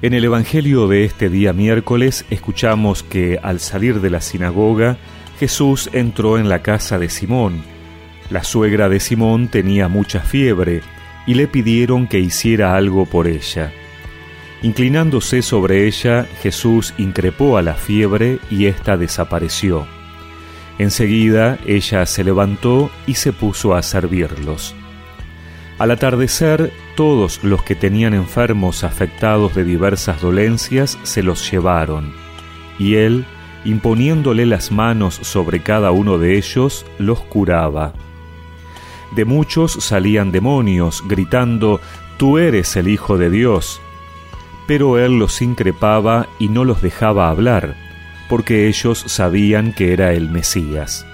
En el Evangelio de este día miércoles escuchamos que al salir de la sinagoga, Jesús entró en la casa de Simón. La suegra de Simón tenía mucha fiebre y le pidieron que hiciera algo por ella. Inclinándose sobre ella, Jesús increpó a la fiebre y ésta desapareció. Enseguida ella se levantó y se puso a servirlos. Al atardecer, todos los que tenían enfermos afectados de diversas dolencias se los llevaron, y él, imponiéndole las manos sobre cada uno de ellos, los curaba. De muchos salían demonios, gritando, Tú eres el Hijo de Dios. Pero él los increpaba y no los dejaba hablar, porque ellos sabían que era el Mesías.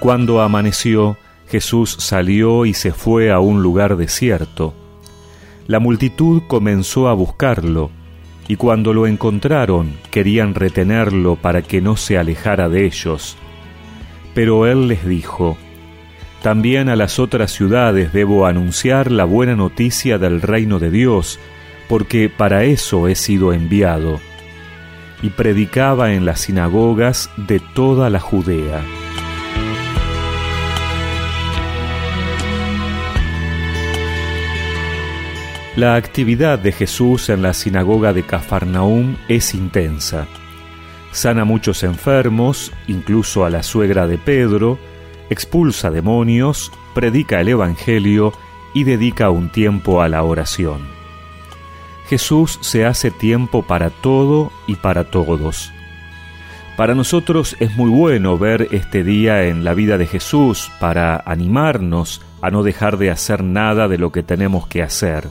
Cuando amaneció, Jesús salió y se fue a un lugar desierto. La multitud comenzó a buscarlo, y cuando lo encontraron querían retenerlo para que no se alejara de ellos. Pero él les dijo, También a las otras ciudades debo anunciar la buena noticia del reino de Dios, porque para eso he sido enviado. Y predicaba en las sinagogas de toda la Judea. La actividad de Jesús en la sinagoga de Cafarnaúm es intensa. Sana muchos enfermos, incluso a la suegra de Pedro, expulsa demonios, predica el Evangelio y dedica un tiempo a la oración. Jesús se hace tiempo para todo y para todos. Para nosotros es muy bueno ver este día en la vida de Jesús para animarnos a no dejar de hacer nada de lo que tenemos que hacer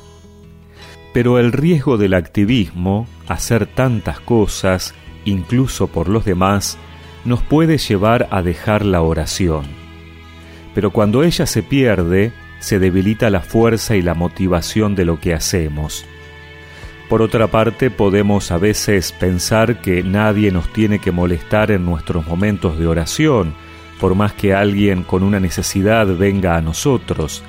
pero el riesgo del activismo, hacer tantas cosas, incluso por los demás, nos puede llevar a dejar la oración. Pero cuando ella se pierde, se debilita la fuerza y la motivación de lo que hacemos. Por otra parte, podemos a veces pensar que nadie nos tiene que molestar en nuestros momentos de oración, por más que alguien con una necesidad venga a nosotros,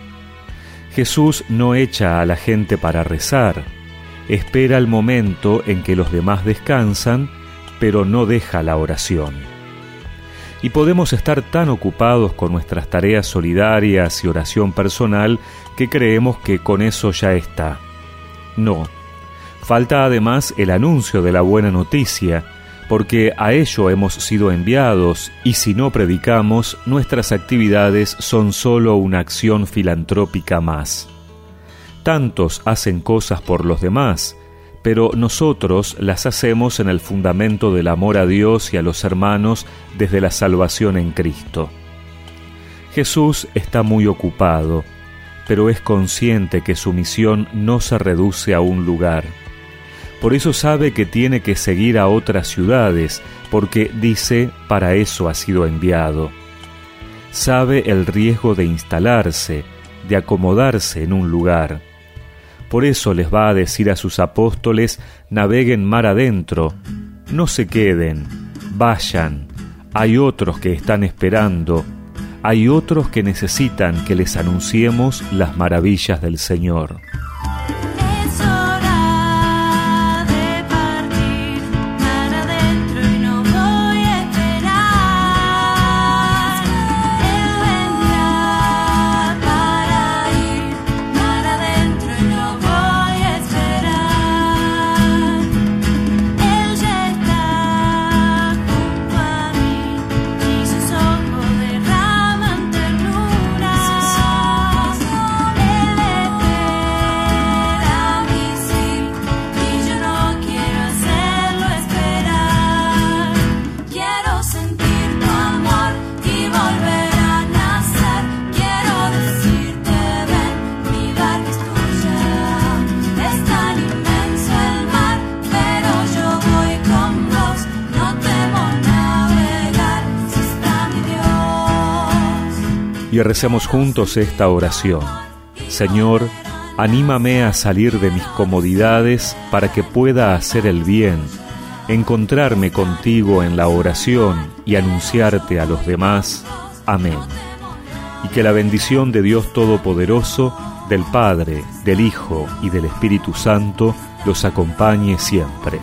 Jesús no echa a la gente para rezar, espera el momento en que los demás descansan, pero no deja la oración. Y podemos estar tan ocupados con nuestras tareas solidarias y oración personal que creemos que con eso ya está. No, falta además el anuncio de la buena noticia, porque a ello hemos sido enviados y si no predicamos, nuestras actividades son sólo una acción filantrópica más. Tantos hacen cosas por los demás, pero nosotros las hacemos en el fundamento del amor a Dios y a los hermanos desde la salvación en Cristo. Jesús está muy ocupado, pero es consciente que su misión no se reduce a un lugar por eso sabe que tiene que seguir a otras ciudades, porque dice, para eso ha sido enviado. Sabe el riesgo de instalarse, de acomodarse en un lugar. Por eso les va a decir a sus apóstoles, naveguen mar adentro, no se queden, vayan, hay otros que están esperando, hay otros que necesitan que les anunciemos las maravillas del Señor. Y recemos juntos esta oración. Señor, anímame a salir de mis comodidades para que pueda hacer el bien, encontrarme contigo en la oración y anunciarte a los demás. Amén. Y que la bendición de Dios Todopoderoso, del Padre, del Hijo y del Espíritu Santo los acompañe siempre.